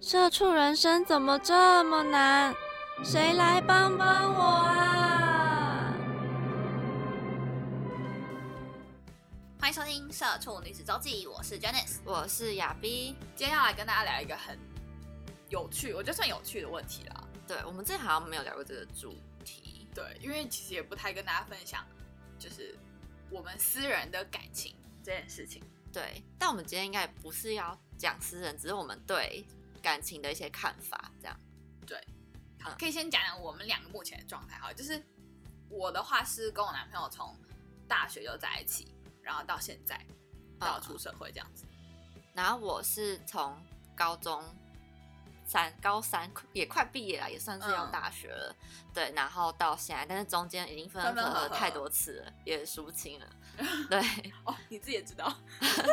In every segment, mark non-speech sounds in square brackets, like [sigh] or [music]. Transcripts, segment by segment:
社畜人生怎么这么难？谁来帮帮我啊！欢迎收听《社畜女子周记》，我是 Janice，我是亚逼。今天要来跟大家聊一个很有趣，我觉得算有趣的问题啦。对，我们之前好像没有聊过这个主题。对，因为其实也不太跟大家分享，就是我们私人的感情这件事情。对，但我们今天应该不是要讲私人，只是我们对。感情的一些看法，这样对，好，可以先讲讲我们两个目前的状态。哈，就是我的话是跟我男朋友从大学就在一起，然后到现在到出社会这样子。然后我是从高中三高三也快毕业了，也算是要大学了，对。然后到现在，但是中间已经分分合合太多次了，也数不清了。[laughs] 对，哦，你自己也知道。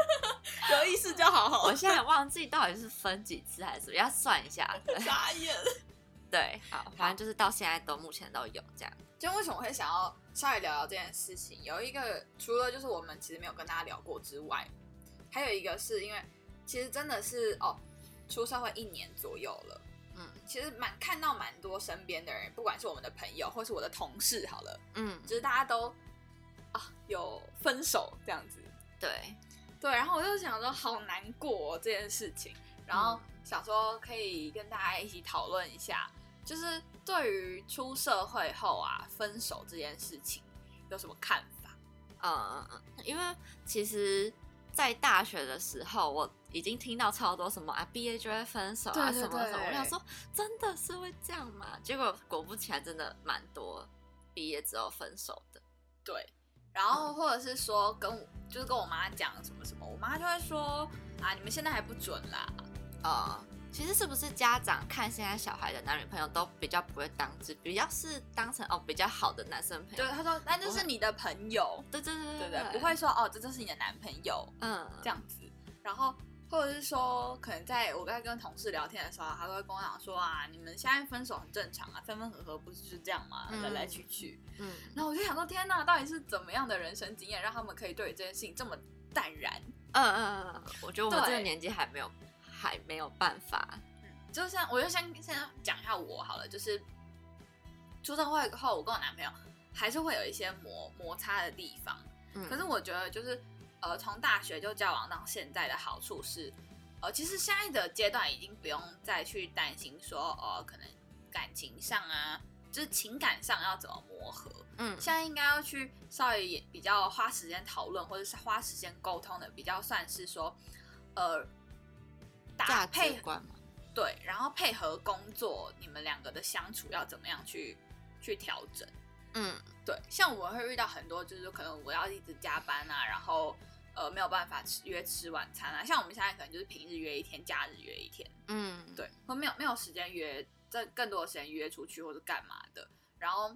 [laughs] 有意思就好。[laughs] 我现在忘记到底是分几次还是什么，要算一下。眨眼。对，好，反正就是到现在都目前都有这样。就为什么会想要稍微聊聊这件事情？有一个除了就是我们其实没有跟大家聊过之外，还有一个是因为其实真的是哦，出社会一年左右了，嗯，其实蛮看到蛮多身边的人，不管是我们的朋友或是我的同事，好了，嗯，就是大家都啊有分手这样子，对。对，然后我就想说，好难过这件事情，然后想说可以跟大家一起讨论一下，就是对于出社会后啊分手这件事情有什么看法？嗯嗯嗯，因为其实，在大学的时候，我已经听到超多什么啊，毕业就会分手啊，什么什么，我想说真的是会这样吗？结果果不其然，真的蛮多毕业之后分手的。对。然后或者是说跟就是跟我妈讲什么什么，我妈就会说啊，你们现在还不准啦。啊，其实是不是家长看现在小孩的男女朋友都比较不会当真，比较是当成哦比较好的男生朋友。对，他说那就是你的朋友。对对对对对，不会说哦这就是你的男朋友。嗯，这样子，然后。或者是说，可能在我刚才跟同事聊天的时候，他都会跟我讲说啊，你们现在分手很正常啊，分分合合不是就这样吗？来来去去。嗯。然后我就想说，天哪，到底是怎么样的人生经验，让他们可以对这件事情这么淡然？嗯嗯嗯。我觉得我们这个年纪还没有，还没有办法。嗯。就像我就先先讲一下我好了，就是出社会后，我跟我男朋友还是会有一些摩摩擦的地方。嗯。可是我觉得就是。呃，从大学就交往到现在的好处是，呃，其实现在的阶段已经不用再去担心说，呃，可能感情上啊，就是情感上要怎么磨合。嗯，现在应该要去稍微也比较花时间讨论，或者是花时间沟通的，比较算是说，呃，搭配观嘛。对，然后配合工作，你们两个的相处要怎么样去去调整？嗯，对，像我会遇到很多，就是可能我要一直加班啊，然后。呃，没有办法吃约吃晚餐啊，像我们现在可能就是平日约一天，假日约一天，嗯，对，或没有没有时间约，在更多的时间约出去或者干嘛的，然后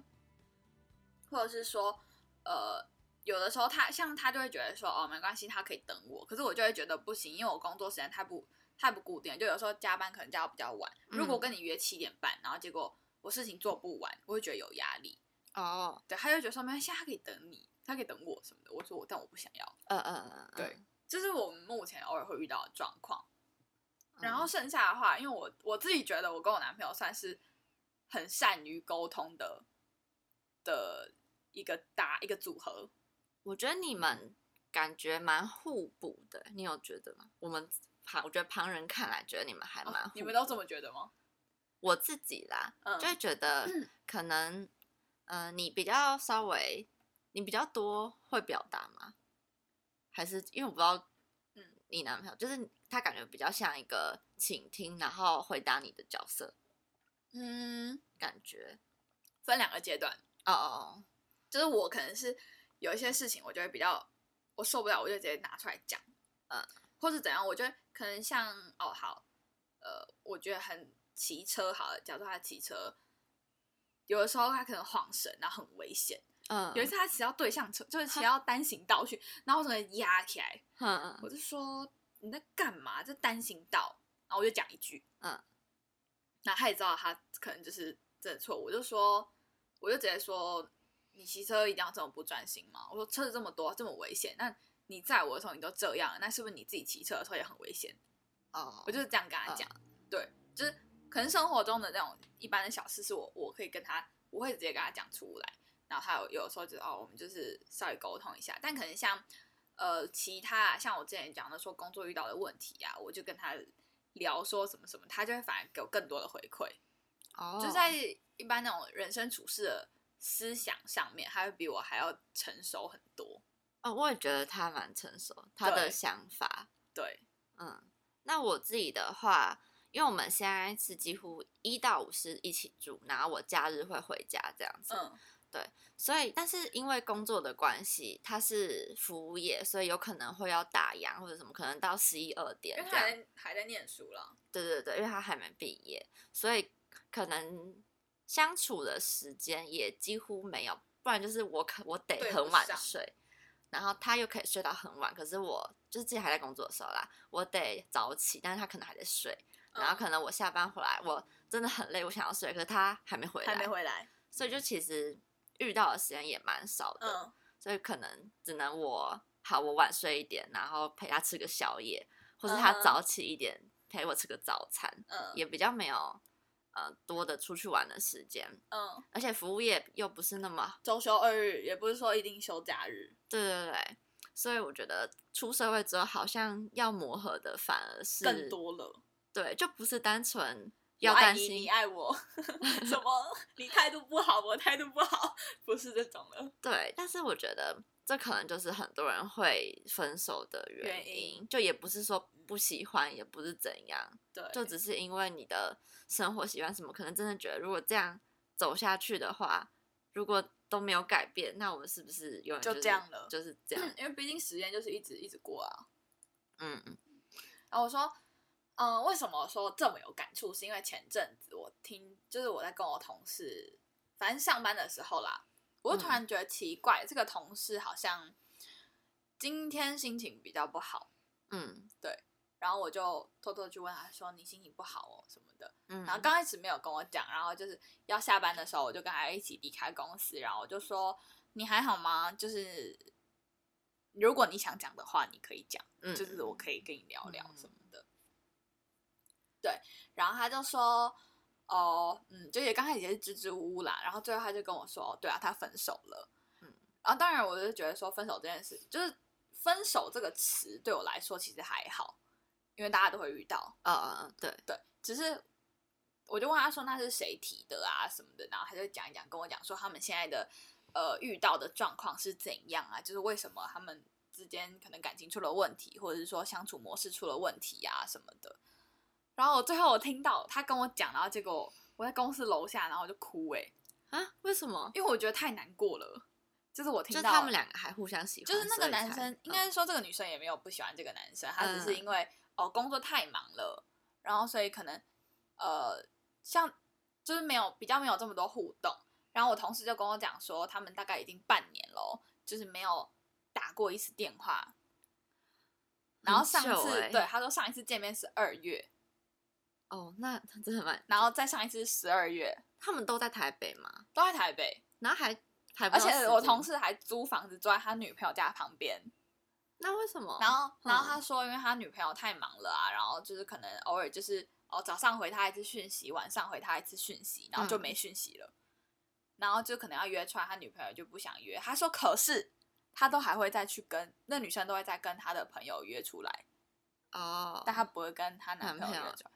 或者是说，呃，有的时候他像他就会觉得说，哦，没关系，他可以等我，可是我就会觉得不行，因为我工作时间太不太不固定，就有时候加班可能加到比较晚，如果跟你约七点半，然后结果我事情做不完，我会觉得有压力。哦，对，他就觉得说没关系，他可以等你。他可以等我什么的，我说我，但我不想要。嗯嗯嗯，对，这是我们目前偶尔会遇到的状况。然后剩下的话，因为我我自己觉得我跟我男朋友算是很善于沟通的的一个搭一个组合。我觉得你们感觉蛮互补的，你有觉得吗？我们旁我觉得旁人看来觉得你们还蛮，你们都这么觉得吗？我自己啦，就会觉得可能，嗯，你比较稍微。你比较多会表达吗？还是因为我不知道，嗯，你男朋友就是他感觉比较像一个倾听，然后回答你的角色，嗯，感觉分两个阶段哦哦，就是我可能是有一些事情，我就会比较我受不了，我就直接拿出来讲，嗯，或是怎样，我觉得可能像哦好，呃，我觉得很骑车好了，假如他骑车，有的时候他可能晃神，然后很危险。嗯，有一次他骑到对向车，就是骑到单行道去，[laughs] 然后我整个压起来。嗯我就说你在干嘛？这单行道。然后我就讲一句，嗯，那他也知道他可能就是真的错，我就说，我就直接说，你骑车一定要这么不专心吗？我说车子这么多，这么危险，那你载我的时候你都这样，那是不是你自己骑车的时候也很危险？哦，我就是这样跟他讲，对，就是可能生活中的那种一般的小事，是我我可以跟他，我会直接跟他讲出来，然后他有有时候就哦，我们就是稍微沟通一下，但可能像呃其他像我之前讲的说工作遇到的问题啊，我就跟他。聊说什么什么，他就会反而给我更多的回馈。哦，就在一般那种人生处事的思想上面，他会比我还要成熟很多。哦，我也觉得他蛮成熟，他的想法。对，嗯，那我自己的话，因为我们现在是几乎一到五是一起住，然后我假日会回家这样子。嗯。对，所以但是因为工作的关系，他是服务业，所以有可能会要打烊或者什么，可能到十一二点。因为他还还在念书了。对对对，因为他还没毕业，所以可能相处的时间也几乎没有。不然就是我可我得很晚睡，然后他又可以睡到很晚，可是我就是自己还在工作的时候啦，我得早起，但是他可能还在睡，然后可能我下班回来，我真的很累，我想要睡，可是他还没回来，还没回来，所以就其实。遇到的时间也蛮少的，所以可能只能我好我晚睡一点，然后陪他吃个宵夜，或是他早起一点陪我吃个早餐，嗯，也比较没有呃多的出去玩的时间，嗯，而且服务业又不是那么周休二日，也不是说一定休假日，对对对，所以我觉得出社会之后好像要磨合的反而是更多了，对，就不是单纯。要担心你爱我，什么？[laughs] 你态度不好，我态度不好，不是这种的。对，但是我觉得这可能就是很多人会分手的原因，就也不是说不喜欢，也不是怎样，对，就只是因为你的生活习惯什么，可能真的觉得如果这样走下去的话，如果都没有改变，那我们是不是永远就这样了？就是这样，[clears throat] 因为毕竟时间就是一直一直过啊。嗯嗯，然后我说。嗯，为什么说这么有感触？是因为前阵子我听，就是我在跟我同事，反正上班的时候啦，我就突然觉得奇怪，这个同事好像今天心情比较不好。嗯，对。然后我就偷偷去问他说：“你心情不好哦，什么的？”嗯。然后刚开始没有跟我讲，然后就是要下班的时候，我就跟他一起离开公司，然后我就说：“你还好吗？就是如果你想讲的话，你可以讲，就是我可以跟你聊聊什么。”对，然后他就说，哦，嗯，就也刚开始也是支支吾吾啦，然后最后他就跟我说，对啊，他分手了，嗯，然后当然我就觉得说分手这件事，就是分手这个词对我来说其实还好，因为大家都会遇到，嗯嗯嗯，对对，只是我就问他说那是谁提的啊什么的，然后他就讲一讲，跟我讲说他们现在的呃遇到的状况是怎样啊，就是为什么他们之间可能感情出了问题，或者是说相处模式出了问题啊什么的。然后我最后我听到他跟我讲，然后结果我在公司楼下，然后我就哭哎啊！为什么？因为我觉得太难过了。就是我听到他们两个还互相喜欢，就是那个男生，应该说这个女生也没有不喜欢这个男生，他只是因为哦工作太忙了，然后所以可能呃像就是没有比较没有这么多互动。然后我同事就跟我讲说，他们大概已经半年了，就是没有打过一次电话。然后上次对他说上一次见面是二月。哦，那真的蛮……然后再上一次十二月，他们都在台北吗？都在台北，然后还还而且我同事还租房子住在他女朋友家旁边。那为什么？然后然后他说，因为他女朋友太忙了啊，然后就是可能偶尔就是哦早上回他一次讯息，晚上回他一次讯息，然后就没讯息了。然后就可能要约出来，他女朋友就不想约。他说，可是他都还会再去跟那女生都会再跟他的朋友约出来哦，但他不会跟他男朋友约出来。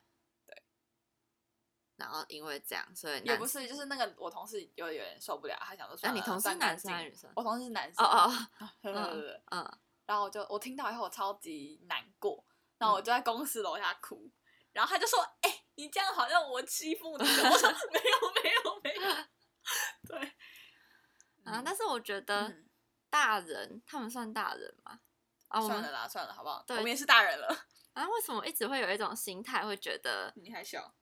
然后因为这样，所以也不是，就是那个我同事有有点受不了，他想说，那你同事男生还是女生？我同事是男生。哦哦，[laughs] 对对对，嗯。然后我就我听到以后，我超级难过，然后我就在公司楼下哭。然后他就说：“哎，你这样好像我欺负你。”我说：“没有没有没有。[laughs] ”对。啊，但是我觉得大人他们算大人吗？啊，算了啦，算了，好不好？对我们也是大人了。啊，为什么一直会有一种心态，会觉得你还小？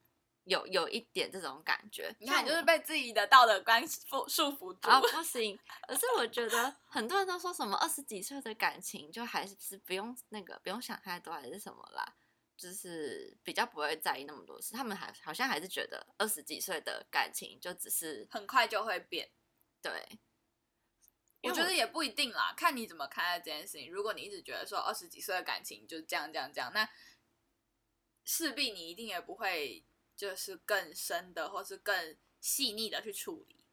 有有一点这种感觉。你看，就是被自己的道德观束束缚住。啊，[laughs] 不行。可是我觉得很多人都说什么二十几岁的感情就还是不用那个不用想太多还是什么啦，就是比较不会在意那么多事。他们还好像还是觉得二十几岁的感情就只是很快就会变。对。我觉得也不一定啦，看你怎么看待这件事情。如果你一直觉得说二十几岁的感情就是这样这样这样，那势必你一定也不会就是更深的或是更细腻的去处理。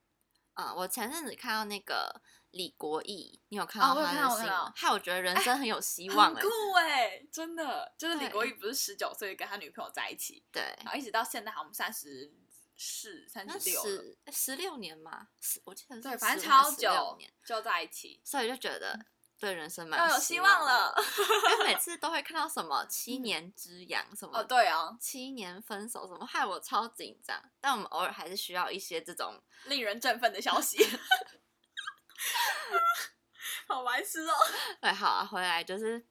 嗯，我前阵子看到那个李国义，你有看到他的新闻？害我觉得人生很有希望，很酷哎，真的，就是李国义不是十九岁跟他女朋友在一起，对，然后一直到现在，好像三十。四三十六，十十六年嘛，十我记得对，反正超久就在一起，所以就觉得对人生蛮有希望了。[laughs] 因为每次都会看到什么七年之痒什么，哦对啊，七年分手什么，害我超紧张。但我们偶尔还是需要一些这种令人振奋的消息。[laughs] [laughs] 好白痴哦。对，好啊，回来就是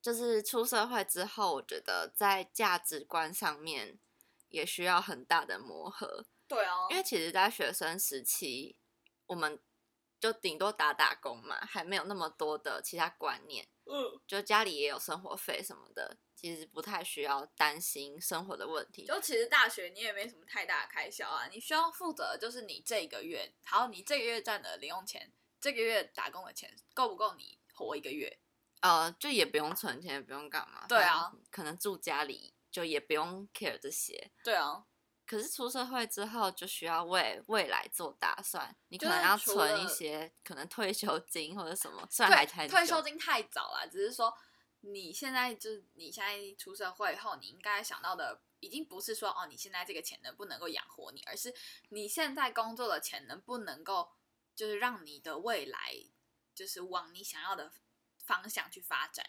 就是出社会之后，我觉得在价值观上面。也需要很大的磨合，对啊，因为其实，在学生时期，我们就顶多打打工嘛，还没有那么多的其他观念，嗯，就家里也有生活费什么的，其实不太需要担心生活的问题。就其实大学你也没什么太大的开销啊，你需要负责的就是你这个月，好，你这个月赚的零用钱，这个月打工的钱够不够你活一个月？呃，就也不用存钱，也不用干嘛，对啊，可能住家里。就也不用 care 这些，对啊。可是出社会之后，就需要为未来做打算。你可能要存一些，可能退休金或者什么。虽然还太退休金太早了，只是说你现在就是你现在出社会后，你应该想到的，已经不是说哦，你现在这个钱能不能够养活你，而是你现在工作的钱能不能够，就是让你的未来就是往你想要的方向去发展。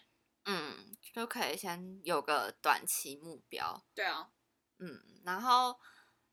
嗯，就可以先有个短期目标。对啊，嗯，然后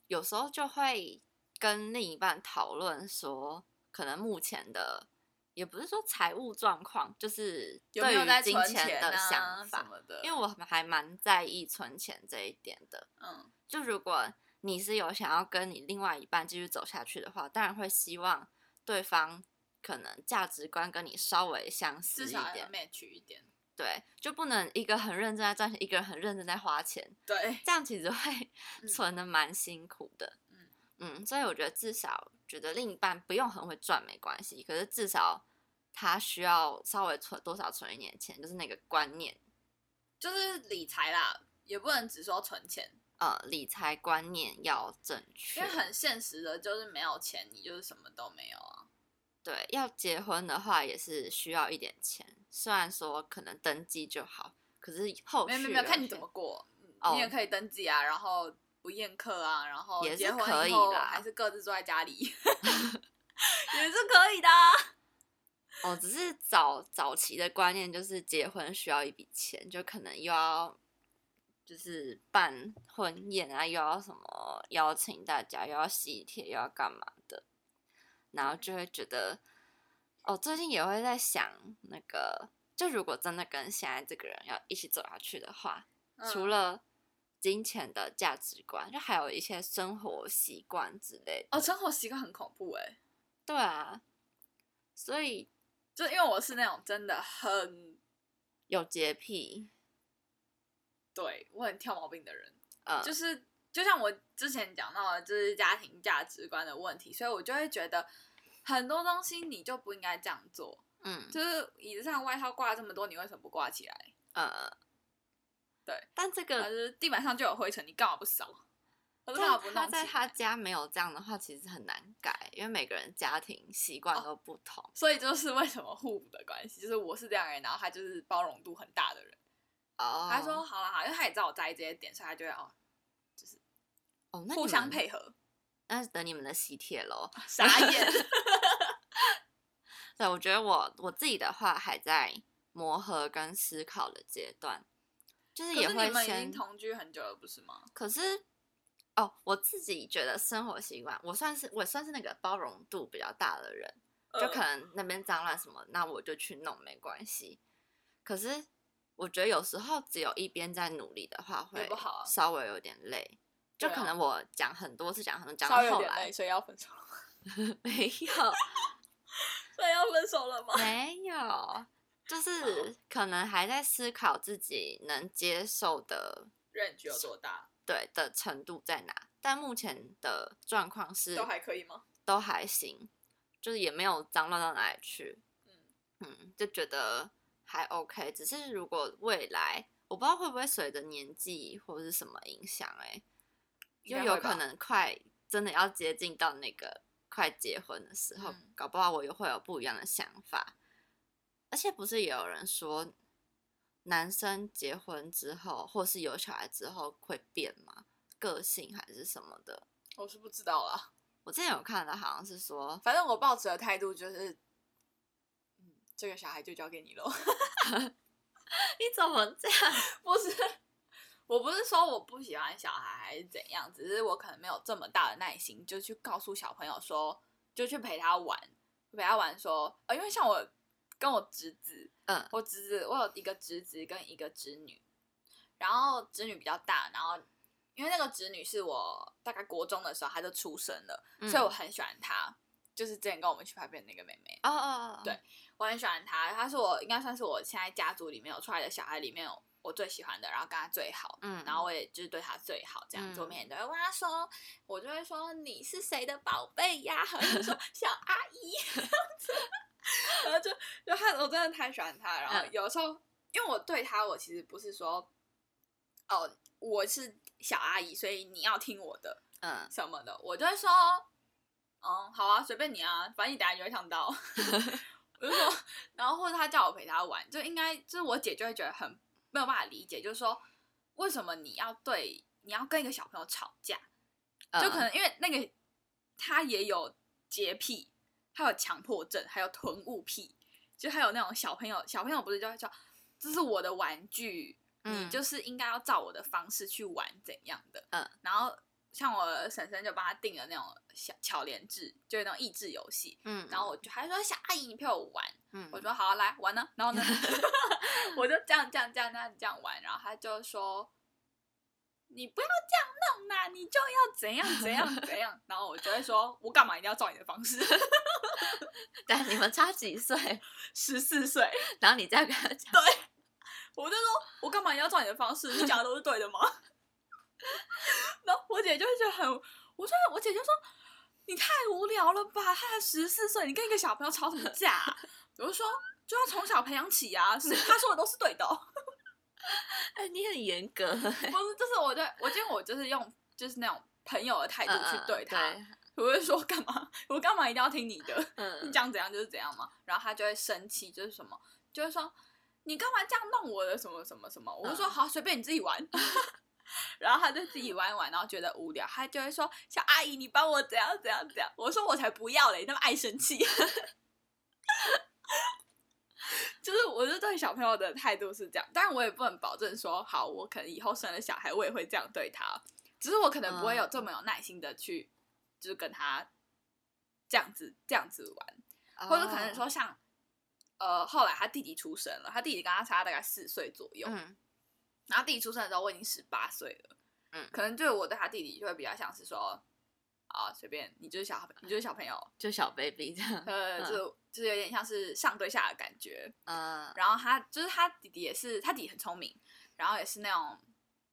有时候就会跟另一半讨论说，可能目前的也不是说财务状况，就是对于金钱的想法的。因为我还蛮在意存钱这一点的。嗯，就如果你是有想要跟你另外一半继续走下去的话，当然会希望对方可能价值观跟你稍微相似一点，match 一点。对，就不能一个很认真在赚钱，一个人很认真在花钱。对，这样其实会存的蛮辛苦的。嗯嗯，所以我觉得至少觉得另一半不用很会赚没关系，可是至少他需要稍微存多少存一点钱，就是那个观念，就是理财啦，也不能只说存钱。呃，理财观念要正确，因为很现实的，就是没有钱，你就是什么都没有啊。对，要结婚的话也是需要一点钱。虽然说可能登记就好，可是后续没有没有看你怎么过，你也可以登记啊，然后不宴客啊，然后也是可以的，还是各自住在家里，[laughs] 也是可以的。[laughs] 哦，只是早早期的观念就是结婚需要一笔钱，就可能又要就是办婚宴啊，又要什么邀请大家，又要喜帖，又要干嘛的，然后就会觉得。我最近也会在想，那个就如果真的跟现在这个人要一起走下去的话，除了金钱的价值观，就还有一些生活习惯之类的。哦，生活习惯很恐怖哎。对啊，所以就因为我是那种真的很有洁癖，对我很挑毛病的人。呃，就是就像我之前讲到的，就是家庭价值观的问题，所以我就会觉得。很多东西你就不应该这样做，嗯，就是椅子上外套挂了这么多，你为什么不挂起来？呃，对，但这个是地板上就有灰尘，你干嘛不扫？他在他家没有这样的话，其实很难改，因为每个人家庭习惯都不同，所以就是为什么互补的关系，就是我是这样人，然后他就是包容度很大的人。哦，他说好了好，因为他也知道我在意这些点，所以他就会哦，就是哦，互相配合。那是等你们的喜帖喽，傻眼。[laughs] 对，我觉得我我自己的话还在磨合跟思考的阶段，就是也会先同居很久了，不是吗？可是哦，我自己觉得生活习惯，我算是我算是那个包容度比较大的人，就可能那边脏乱什么，那我就去弄没关系。可是我觉得有时候只有一边在努力的话，会稍微有点累。就可能我讲很多次，讲很多，讲到后来，所以要分手。[laughs] 没有，所以要分手了吗？没有，就是可能还在思考自己能接受的认知有多大，对的程度在哪。但目前的状况是都还可以吗？都还行，就是也没有脏乱到哪里去。嗯嗯，就觉得还 OK。只是如果未来，我不知道会不会随着年纪或者是什么影响，哎，就有可能快真的要接近到那个快结婚的时候，搞不好我又会有不一样的想法。而且不是也有人说，男生结婚之后或是有小孩之后会变吗？个性还是什么的，我是不知道啦。我之前有看到，好像是说，反正我抱持的态度就是，嗯，这个小孩就交给你喽。[laughs] 你怎么这样？不是，我不是说我不喜欢小孩还是怎样，只是我可能没有这么大的耐心，就去告诉小朋友说，就去陪他玩，陪他玩说，呃，因为像我跟我侄子，嗯，我侄子，我有一个侄子跟一个侄女，然后侄女比较大，然后。因为那个侄女是我大概国中的时候她就出生了，所以我很喜欢她。就是之前跟我们去拍片那个妹妹哦哦哦，对我很喜欢她，她是我应该算是我现在家族里面有出来的小孩里面我最喜欢的，然后跟他最好，嗯，然后我也就是对他最好，这样子我每天都会问她说，我就会说你是谁的宝贝呀？[laughs] 或者说小阿姨。这样子，然后就就她我真的太喜欢她，然后有时候因为我对他我其实不是说哦我是。小阿姨，所以你要听我的，嗯，什么的，我就会说，嗯，好啊，随便你啊，反正你等下就会想到，[laughs] 我就说，然后或者他叫我陪他玩，就应该就是我姐就会觉得很没有办法理解，就是说为什么你要对你要跟一个小朋友吵架，就可能因为那个他也有洁癖，他有强迫症，还有囤物癖，就还有那种小朋友，小朋友不是就会叫这是我的玩具。你就是应该要照我的方式去玩怎样的，嗯，然后像我婶婶就帮他定了那种小巧连制，就是那种益智游戏，嗯，然后我就还说小阿姨你陪我玩，嗯，我说好来玩呢，然后呢，[laughs] [laughs] 我就这样这样这样这样这样玩，然后他就说你不要这样弄啦，你就要怎样怎样怎样，然后我就会说我干嘛一定要照你的方式？[laughs] 但你们差几岁？十四岁，然后你再跟他讲，对。我就说，我干嘛要照你的方式？你讲的都是对的吗？然后我姐就会觉得很，我说我姐就说，你太无聊了吧？她才十四岁，你跟一个小朋友吵什么架？[laughs] 我就说，就要从小培养起啊，是他说的都是对的。[laughs] 哎，你很严格。不是，就是我对我今天我就是用就是那种朋友的态度去对他，我会说干嘛？我干嘛一定要听你的？[laughs] 你讲怎样就是怎样嘛。然后他就会生气，就是什么，就是说。你干嘛这样弄我的什么什么什么？我就说好，随便你自己玩。然后他就自己玩一玩，然后觉得无聊，他就会说：“小阿姨，你帮我怎样怎样怎样。”我说：“我才不要嘞，那么爱生气。[laughs] ”就是我就对小朋友的态度是这样，当然我也不能保证说好，我可能以后生了小孩，我也会这样对他。只是我可能不会有这么有耐心的去，就是跟他这样子这样子玩，或者可能说像。呃，后来他弟弟出生了，他弟弟跟他差大概四岁左右。嗯，然后弟弟出生的时候，我已经十八岁了。嗯，可能对我对他弟弟就会比较像是说，啊，随便你就是小，你就是小朋友，就小 baby 这样。呃，就就是有点像是上对下的感觉。嗯，然后他就是他弟弟也是，他弟弟很聪明，然后也是那种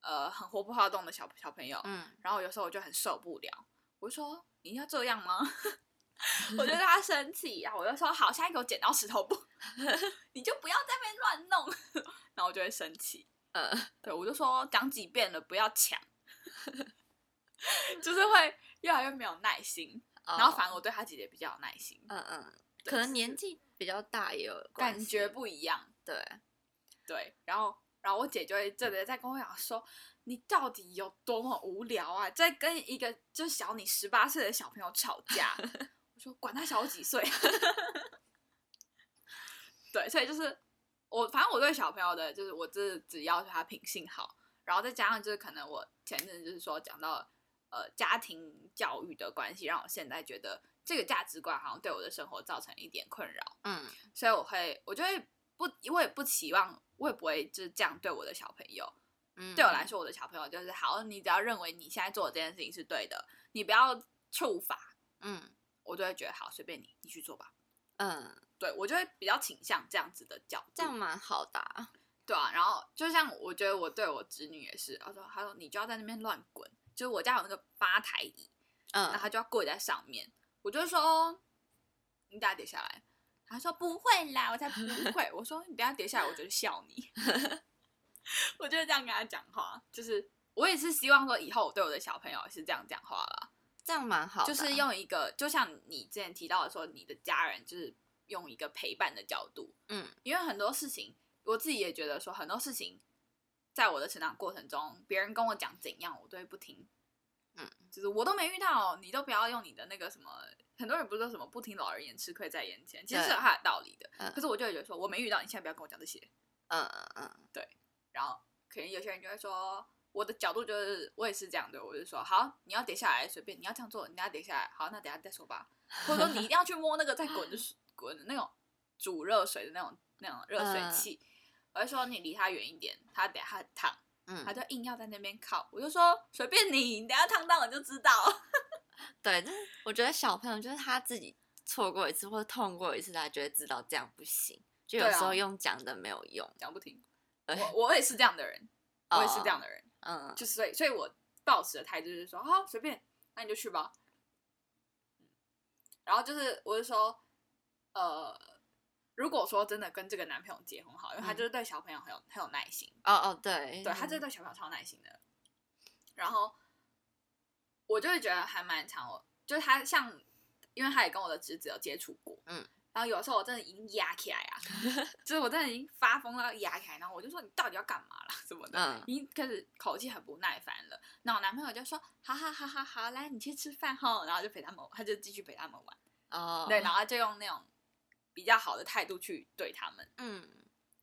呃很活泼好动的小小朋友。嗯，然后有时候我就很受不了，我就说你要这样吗？[laughs] 我就让他生气，然后我就说好，下一个剪刀石头布，[laughs] 你就不要在那边乱弄，[laughs] 然后我就会生气。嗯，对我就说讲几遍了，不要抢，[laughs] 就是会越来越没有耐心。然后反而我对他姐姐比较有耐心。嗯嗯，可能年纪比较大也有感觉不一样。对对，然后然后我姐就会真的在跟我讲说，你到底有多么无聊啊，在跟一个就小你十八岁的小朋友吵架。[laughs] 我说管他小我几岁，[laughs] 对，所以就是我，反正我对小朋友的，就是我这只要求他品性好，然后再加上就是可能我前阵就是说讲到呃家庭教育的关系，让我现在觉得这个价值观好像对我的生活造成一点困扰，嗯，所以我会，我就会不，我也不期望，我也不会就是这样对我的小朋友，嗯。对我来。说，我的小朋友就是好，你只要认为你现在做的这件事情是对的，你不要触法，嗯，我就会觉得好，随便你，你去做吧。嗯，对我就会比较倾向这样子的角度，这样蛮好的，对啊。然后就像我觉得我对我侄女也是，他说他说你就要在那边乱滚，就是我家有那个吧台椅，嗯，然后他就要跪在上面，我就说你等下跌下来，他说不会啦，我才不会，我说你等下跌下来，我就笑你，[laughs] 我就这样跟他讲话，就是我也是希望说以后我对我的小朋友是这样讲话啦。这样蛮好，就是用一个，就像你之前提到的，说你的家人就是用一个陪伴的角度，嗯，因为很多事情，我自己也觉得说很多事情，在我的成长过程中，别人跟我讲怎样，我都会不听，嗯，就是我都没遇到，你都不要用你的那个什么，很多人不是说什么不听老人言，吃亏在眼前，其实是有他的道理的，可是我就会觉得说我没遇到，你现在不要跟我讲这些，嗯嗯嗯，对，然后可能有些人就会说。我的角度就是，我也是这样的，我就说好，你要跌下来随便，你要这样做，你要跌下来，好，那等下再说吧。或者说你一定要去摸那个再滚的滚的那种煮热水的那种那种热水器，我就说你离他远一点，他等下烫，嗯，他就硬要在那边靠，我就说随便你，你等下烫到我就知道。[laughs] 对，就是我觉得小朋友就是他自己错过一次或者痛过一次，他就会知道这样不行，就有时候用讲的没有用，讲不听。我我也是这样的人，我也是这样的人。[laughs] 嗯，就是所以，所以我抱持的态度就是说，好，随便，那你就去吧。然后就是，我就说，呃，如果说真的跟这个男朋友结婚好，因为他就是对小朋友很有很有耐心。哦哦，对，对他就是对小朋友超耐心的。然后我就会觉得还蛮长，就是他像，因为他也跟我的侄子有接触过，嗯。然后有时候我真的已经压起来啊，[laughs] 就是我真的已经发疯了，压起来。然后我就说你到底要干嘛啦什么的，已经开始口气很不耐烦了。那我男朋友就说：好好好好好，来你去吃饭哈。然后就陪他们，他就继续陪他们玩。哦，对，然后就用那种比较好的态度去对他们。嗯，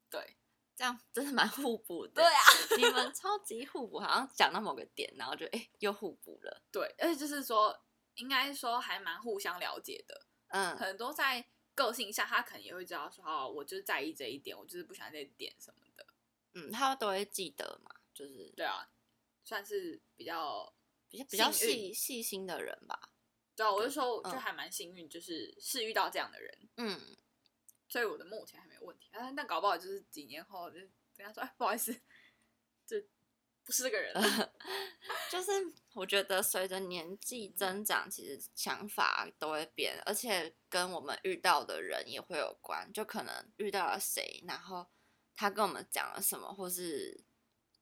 对，这样真的蛮互补的。[laughs] 对啊，你们超级互补，好像讲到某个点，然后就哎又互补了。对，而且就是说，应该说还蛮互相了解的。嗯，很多在。个性上，他可能也会知道说，哦，我就是在意这一点，我就是不喜欢这点什么的。嗯，他都会记得嘛，就是对啊，算是比较比较比较细细心的人吧。对啊，我就说，就还蛮幸运，就是是遇到这样的人。嗯，所以我的目前还没有问题啊，但搞不好就是几年后就跟他说，哎，不好意思，就不是这个人了。[laughs] 就是我觉得随着年纪增长，其实想法都会变，而且跟我们遇到的人也会有关。就可能遇到了谁，然后他跟我们讲了什么，或是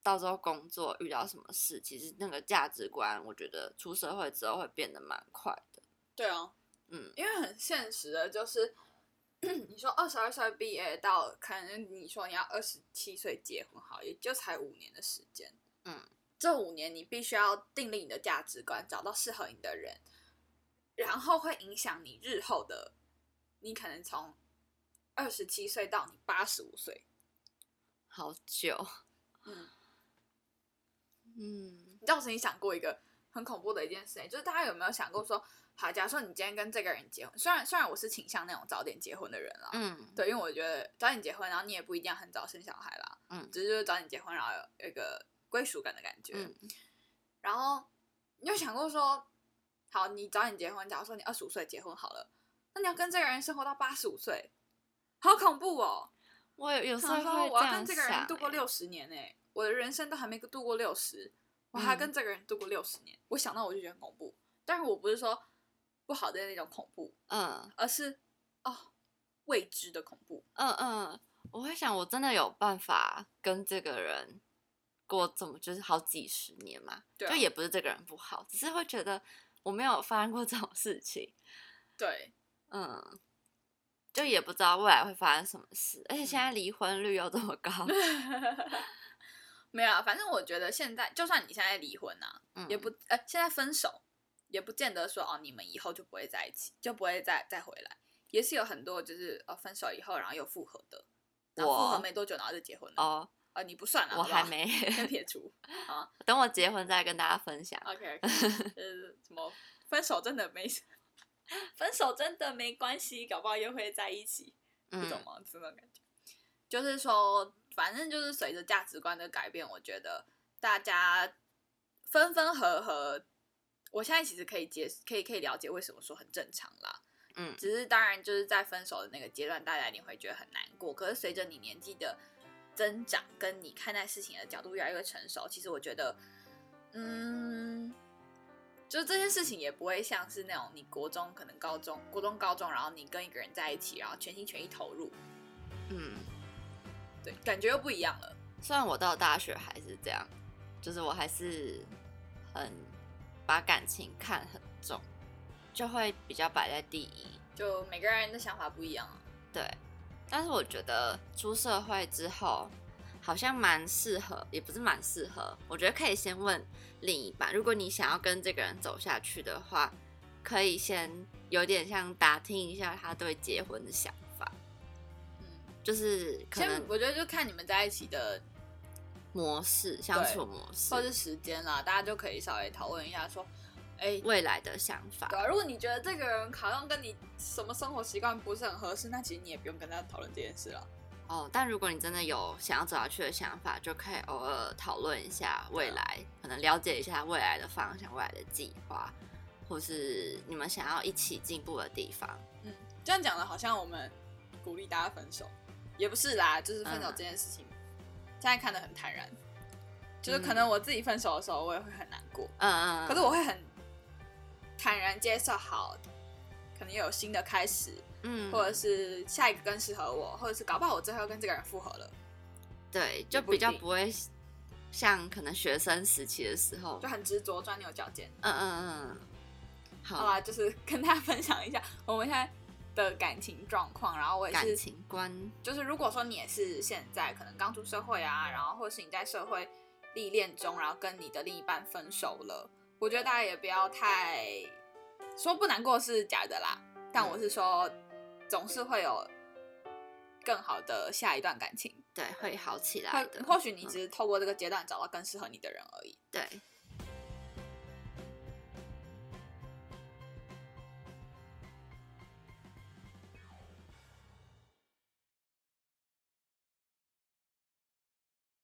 到时候工作遇到什么事，其实那个价值观，我觉得出社会之后会变得蛮快的。对啊，嗯，因为很现实的，就是 [clears throat] 你说二十二岁毕业到可能你说你要二十七岁结婚，好，也就才五年的时间，嗯。这五年，你必须要订立你的价值观，找到适合你的人，然后会影响你日后的。你可能从二十七岁到你八十五岁，好久。嗯嗯，你当时你想过一个很恐怖的一件事情，就是大家有没有想过说，好，假如说你今天跟这个人结婚，虽然虽然我是倾向那种早点结婚的人啦，嗯，对，因为我觉得早点结婚，然后你也不一定要很早生小孩啦，嗯，只是就是早点结婚，然后有一个。归属感的感觉，然后你有想过说，好，你早点结婚，假如说你二十五岁结婚好了，那你要跟这个人生活到八十五岁，好恐怖哦！我有时候说我要跟这个人度过六十年诶，我的人生都还没度过六十，我还跟这个人度过六十年，我想到我就觉得恐怖。但是我不是说不好的那种恐怖，嗯，而是哦未知的恐怖，嗯嗯，我会想我真的有办法跟这个人。过这么就是好几十年嘛，就也不是这个人不好，只是会觉得我没有发生过这种事情。[laughs] 对，嗯，就也不知道未来会发生什么事，而且现在离婚率又这么高。[laughs] 没有，反正我觉得现在就算你现在离婚啊，也不呃现在分手也不见得说哦你们以后就不会在一起，就不会再再回来，也是有很多就是呃分手以后然后又复合的，然后复合没多久然后就结婚了。哦。啊，你不算了，我还没 [laughs] 先撇除啊，等我结婚再跟大家分享。OK，呃，[laughs] 什么分手真的没，[laughs] 分手真的没关系，搞不好又会在一起，不懂吗？这种感觉，就是说，反正就是随着价值观的改变，我觉得大家分分合合，我现在其实可以接，可以可以了解为什么说很正常啦。嗯，只是当然就是在分手的那个阶段，大家一定会觉得很难过。可是随着你年纪的增长，跟你看待事情的角度越来越成熟，其实我觉得，嗯，就是这件事情也不会像是那种你国中可能高中、国中、高中，然后你跟一个人在一起，然后全心全意投入，嗯，对，感觉又不一样了。虽然我到大学还是这样，就是我还是很把感情看很重。就会比较摆在第一，就每个人的想法不一样啊。对，但是我觉得出社会之后，好像蛮适合，也不是蛮适合。我觉得可以先问另一半，如果你想要跟这个人走下去的话，可以先有点像打听一下他对结婚的想法。嗯，就是可能我觉得就看你们在一起的模式、相处模式，或是时间啦，大家就可以稍微讨论一下说。哎，未来的想法。对啊，如果你觉得这个人好像跟你什么生活习惯不是很合适，那其实你也不用跟他讨论这件事了。哦，但如果你真的有想要走下去的想法，就可以偶尔讨论一下未来，可能了解一下未来的方向、未来的计划，或是你们想要一起进步的地方。嗯，这样讲的好像我们鼓励大家分手，也不是啦，就是分手这件事情，现在看得很坦然。就是可能我自己分手的时候，我也会很难过。嗯嗯。可是我会很。坦然接受，好，可能有新的开始，嗯，或者是下一个更适合我，或者是搞不好我最后跟这个人复合了，对，就比较不会像可能学生时期的时候就很执着钻牛角尖，嗯嗯嗯，好啊，就是跟大家分享一下我们现在的感情状况，然后我也是感情观，就是如果说你也是现在可能刚出社会啊，然后或者是你在社会历练中，然后跟你的另一半分手了。我觉得大家也不要太说不难过是假的啦，但我是说，总是会有更好的下一段感情，对，会好起来的。或许你只是透过这个阶段找到更适合你的人而已。对，